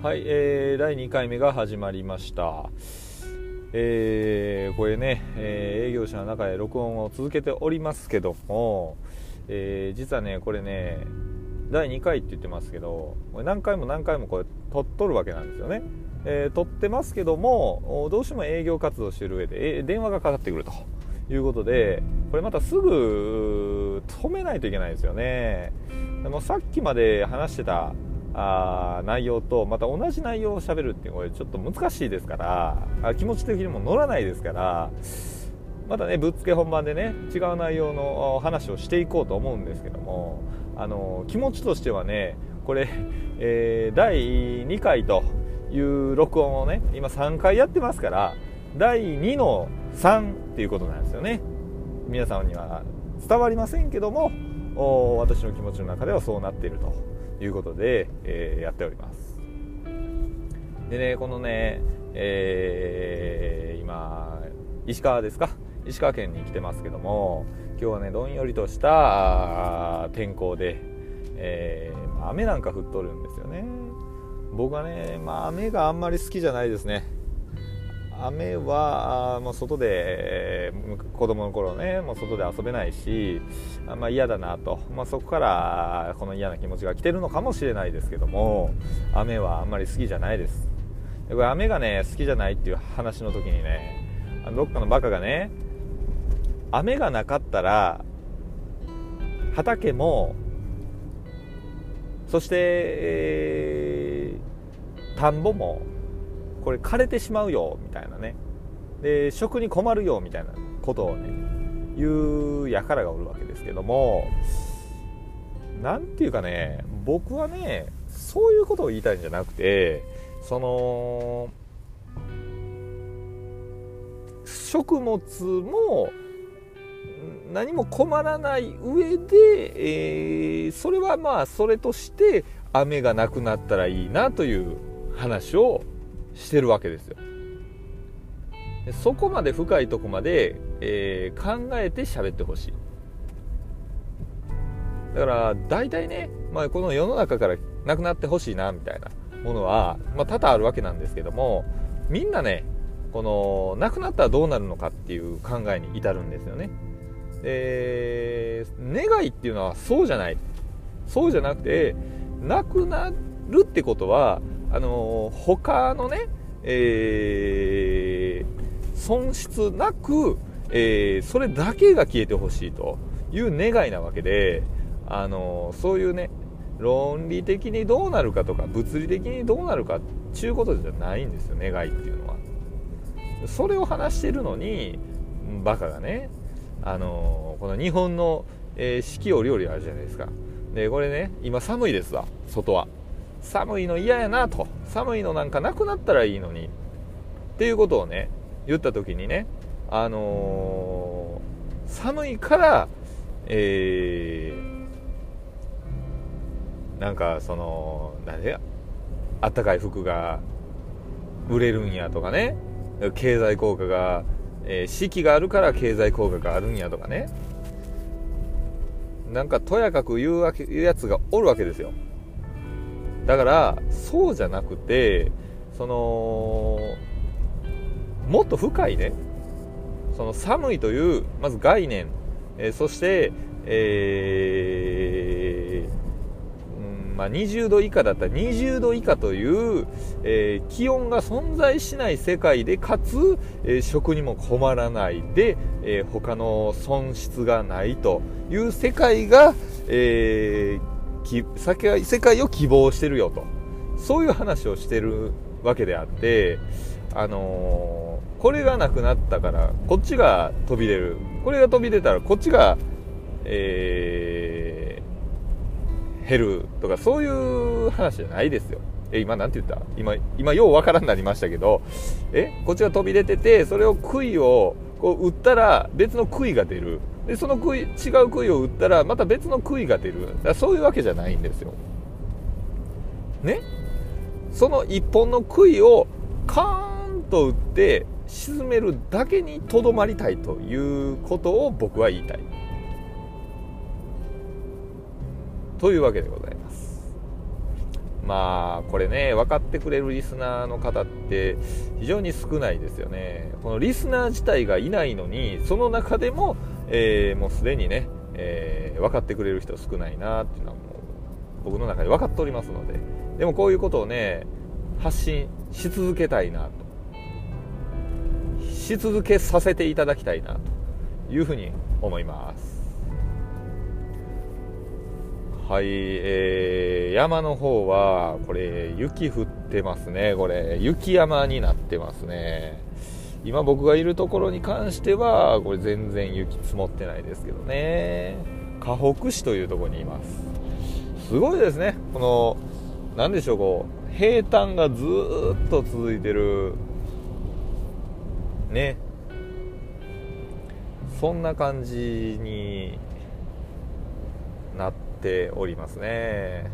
はい、えー、第2回目が始まりました。えー、これね、えー、営業者の中で録音を続けておりますけども、えー、実はね、これね、第2回って言ってますけど、これ何回も何回もこれ撮っとるわけなんですよね。えー、撮ってますけども、どうしても営業活動してる上で、えー、電話がかかってくるということで、これまたすぐ止めないといけないですよね。でもさっきまで話してたあ内容とまた同じ内容をしゃべるっていうのはちょっと難しいですから気持ち的にも乗らないですからまたねぶっつけ本番でね違う内容の話をしていこうと思うんですけどもあの気持ちとしてはねこれ、えー、第2回という録音をね今3回やってますから第2の3っていうことなんですよね。皆さんには伝わりませんけども私の気持ちの中ではそうなっていると。いうことで、えー、やっております。でねこのね、えー、今石川ですか？石川県に来てますけども今日はねどんよりとした天候で、えー、雨なんか降っとるんですよね。僕はね、まあ、雨があんまり好きじゃないですね。雨はもう外で子供の頃ねもう外で遊べないしあ、ま、嫌だなと、まあ、そこからこの嫌な気持ちが来てるのかもしれないですけども雨はあんまり好きじゃないです。でこれ雨がね好きじゃないっていう話の時にねどっかのバカがね雨がなかったら畑もそして、えー、田んぼもこれ枯れてしまうよみたいなね。で食に困るよみたいなことをね言う輩がおるわけですけども何て言うかね僕はねそういうことを言いたいんじゃなくてその食物も何も困らない上で、えー、それはまあそれとして雨がなくなったらいいなという話をしてるわけですよ。そこまで深いとこまで、えー、考えて喋ってほしい。だから大体ね、まあ、この世の中からなくなってほしいなみたいなものは、まあ、多々あるわけなんですけどもみんなねこのなくなったらどうなるのかっていう考えに至るんですよね。で願いっていうのはそうじゃない。そうじゃなくてなくなるってことはあの他のね、えー、損失なく、えー、それだけが消えてほしいという願いなわけで、あのそういうね論理的にどうなるかとか物理的にどうなるかっていうことじゃないんですよ願いっていうのは。それを話してるのにバカがねあのこの日本の、えー、四季折々あるじゃないですか。でこれね今寒いですわ外は。寒いの嫌やなと。寒いのなんかなくなったらいいのに。っていうことをね言った時にねあのー、寒いからえー、なんかその何であったかい服が売れるんやとかね。経済効果が、えー、四季があるから経済効果があるんやとかね。なんかとやかく言うわけ言うやつがおるわけですよ。だからそうじゃなくてそのもっと深いねその寒いというまず概念、えー、そして、えーうんまあ、20度以下だったら20度以下という、えー、気温が存在しない世界でかつ、え食にも困らないで、え他の損失がないという世界が、えー世界を希望してるよと。そういう話をしてるわけであってあのー、これがなくなったからこっちが飛び出る。これが飛び出たらこっちが、えー、減るとかそういう話じゃないですよ。え今なんて言った？今今ようわからんなりましたけどえこっちが飛び出ててそれを杭をこう打ったら別の杭が出る。でその杭違う杭を打ったらまた別の杭が出る。そういうわけじゃないんですよ。ね？その1本の杭をカーンと打って沈めるだけにとどまりたいということを僕は言いたい。というわけでございます。まあこれね分かってくれるリスナーの方って非常に少ないですよね。このリスナー自体がいないのにその中でも、えー、もうすでにね、えー、分かってくれる人少ないなっていうのはもう僕の中で分かっておりますのででもこういうことをね発信し続けたいなとし続けさせていただきたいなというふうに思いますはい、えー、山の方は、これ、雪降ってますね。これ、雪山になってますね。今僕がいるところに関しては、これ全然雪積もってないですけどね。河北市というところにいます。すごいですね。この、なんでしょう、こう、平坦がずっと続いてる、ね。そんな感じになってておりますね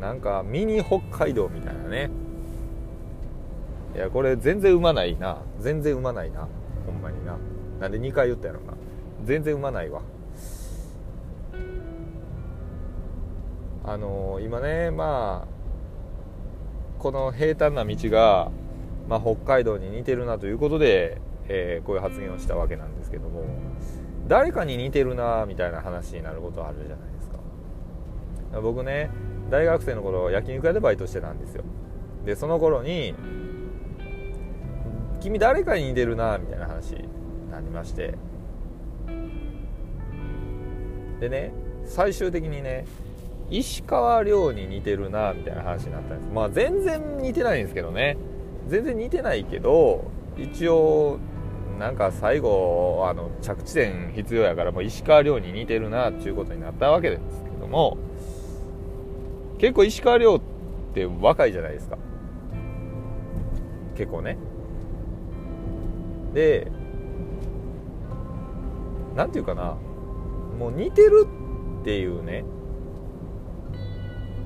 なんかミニ北海道みたいなね。いやこれ全然産まないな。全然産まないな。ほんまにな。なんで2回言ったやろな。全然産まないわ。あのー、今ねまあこの平坦な道が、まあ、北海道に似てるなということで、えー、こういう発言をしたわけなんですけども誰かに似てるなみたいな話になることあるじゃないですか。僕ね大学生の頃焼肉屋でバイトしてたんですよ。でその頃に「君誰かに似てるな」みたいな話になりまして。でね最終的にね石川遼に似てるなみたいな話になったんです。まあ全然似てないんですけどね。全然似てないけど一応なんか最後あの着地点必要やからもう石川遼に似てるなっていうことになったわけですけども。結構石川遼って若いじゃないですか。結構ね。で何て言うかな。もう似てるっていうね。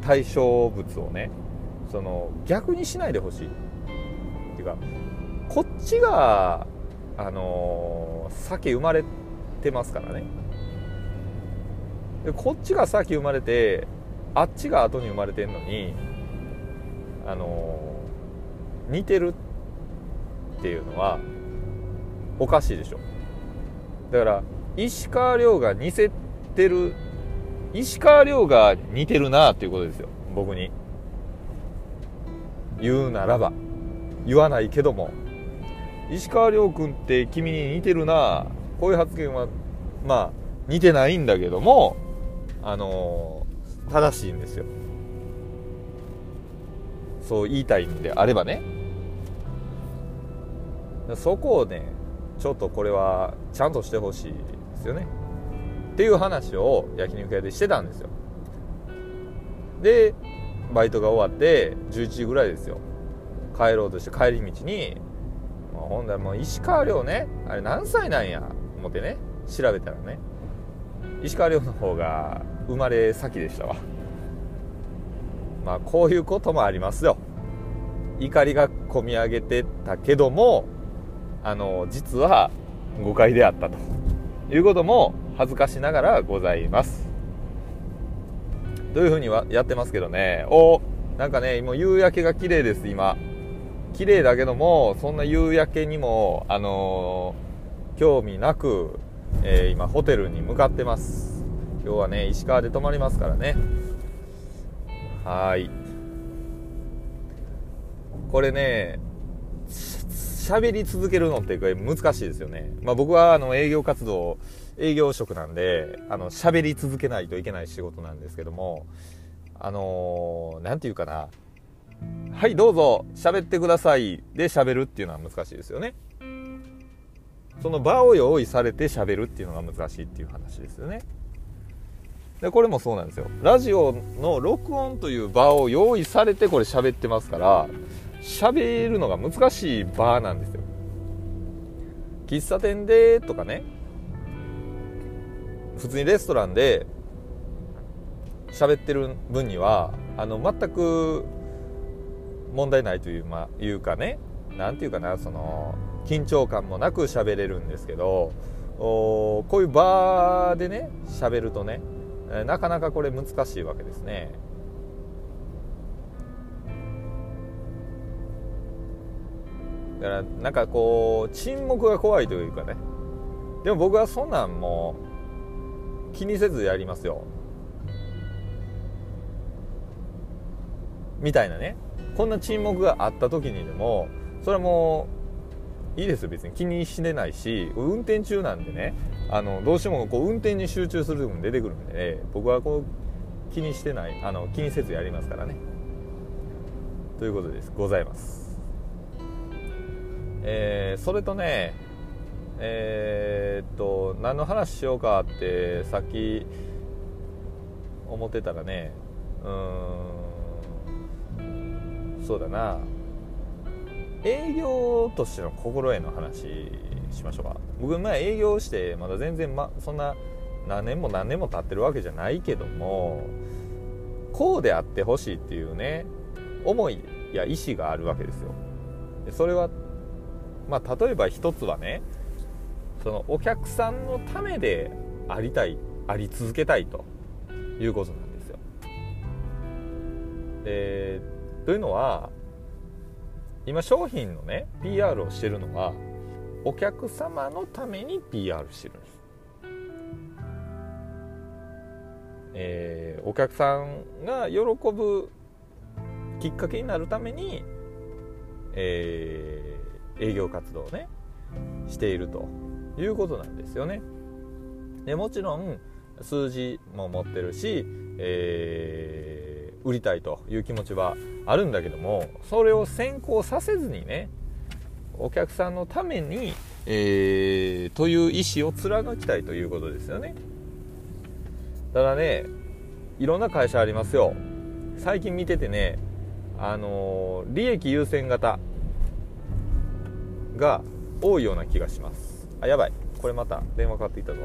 対象物をね。その逆にしないでほしい。っていうかこっちがあのー、先生まれてますからね。でこっちが先生まれてあっちが後に生まれてんのにあの、似てるっていうのはおかしいでしょ。だから石川遼が似せてる石川遼が似てるなっていうことですよ。僕に。言うならば。言わないけども。石川遼君って君に似てるな。こういう発言はまあ似てないんだけどもあのー、正しいんですよ。そう言いたいんであればね。そこをねちょっとこれはちゃんとしてほしいですよね。っていう話を焼肉屋でしてたんですよ。でバイトが終わって11時ぐらいですよ。帰ろうとして帰り道にほんだらもう石川遼ね。あれ何歳なんや？思ってね。調べたらね。石川遼の方が生まれ先でしたわ。まあこういうこともありますよ。怒りがこみ上げてたけどもあの実は誤解であったということも恥ずかしながらございます。というふうにはやってますけどね。おなんかねもう夕焼けが綺麗です今。綺麗だけどもそんな夕焼けにも、あのー、興味なく、えー、今ホテルに向かってます。今日はね石川で泊まりますからね。はい。これね喋り続けるのって難しいですよね、まあ、僕はあの営業活動営業職なんであの喋り続けないといけない仕事なんですけどもあの何、ー、て言うかな。はいどうぞ喋ってくださいで喋るっていうのは難しいですよね。その場を用意されて喋るっていうのが難しいっていう話ですよね。でこれもそうなんですよ。ラジオの録音という場を用意されてこれ喋ってますから喋るのが難しい場なんですよ。喫茶店でとかね。普通にレストランで喋ってる分にはあの全く問題ないという,、まあ、いうかね。何て言うかなその緊張感もなく喋れるんですけどこういう場でね喋るとねなかなかこれ難しいわけですね。だからなんかこう沈黙が怖いというかね。でも僕はそんなんもう気にせずやりますよ。みたいなね。こんな沈黙があった時にでもそれはもういいです別に。気にしてないし運転中なんでね。あのどうしてもこう運転に集中する部分出てくるんで、ね、僕はこう気にしてない。あの気にせずやりますからね。ということです。ございます。えー、それとねえー、っと何の話しようかってさっき思ってたらねうんそうだな。営業としての心得の話しましょうか。僕前営業してまだ全然、ま、そんな何年も何年も経ってるわけじゃないけどもこうであってほしいっていうね思いや意思があるわけですよ。それはまあ例えば一つはねそのお客さんのためでありたいあり続けたいということなんですよ。でというのは今商品のね PR をしてるのはお客様のために PR してるんです、えー、お客さんが喜ぶきっかけになるために、えー、営業活動をねしているということなんですよね。でもちろん数字も持ってるし、えー、売りたいという気持ちはあるんだけどもそれを先行させずにねお客さんのために、えー、という意思を貫きたいということですよね。ただねいろんな会社ありますよ。最近見ててねあのー、利益優先型が多いような気がします。あやばい。これまた電話かかってきたぞ。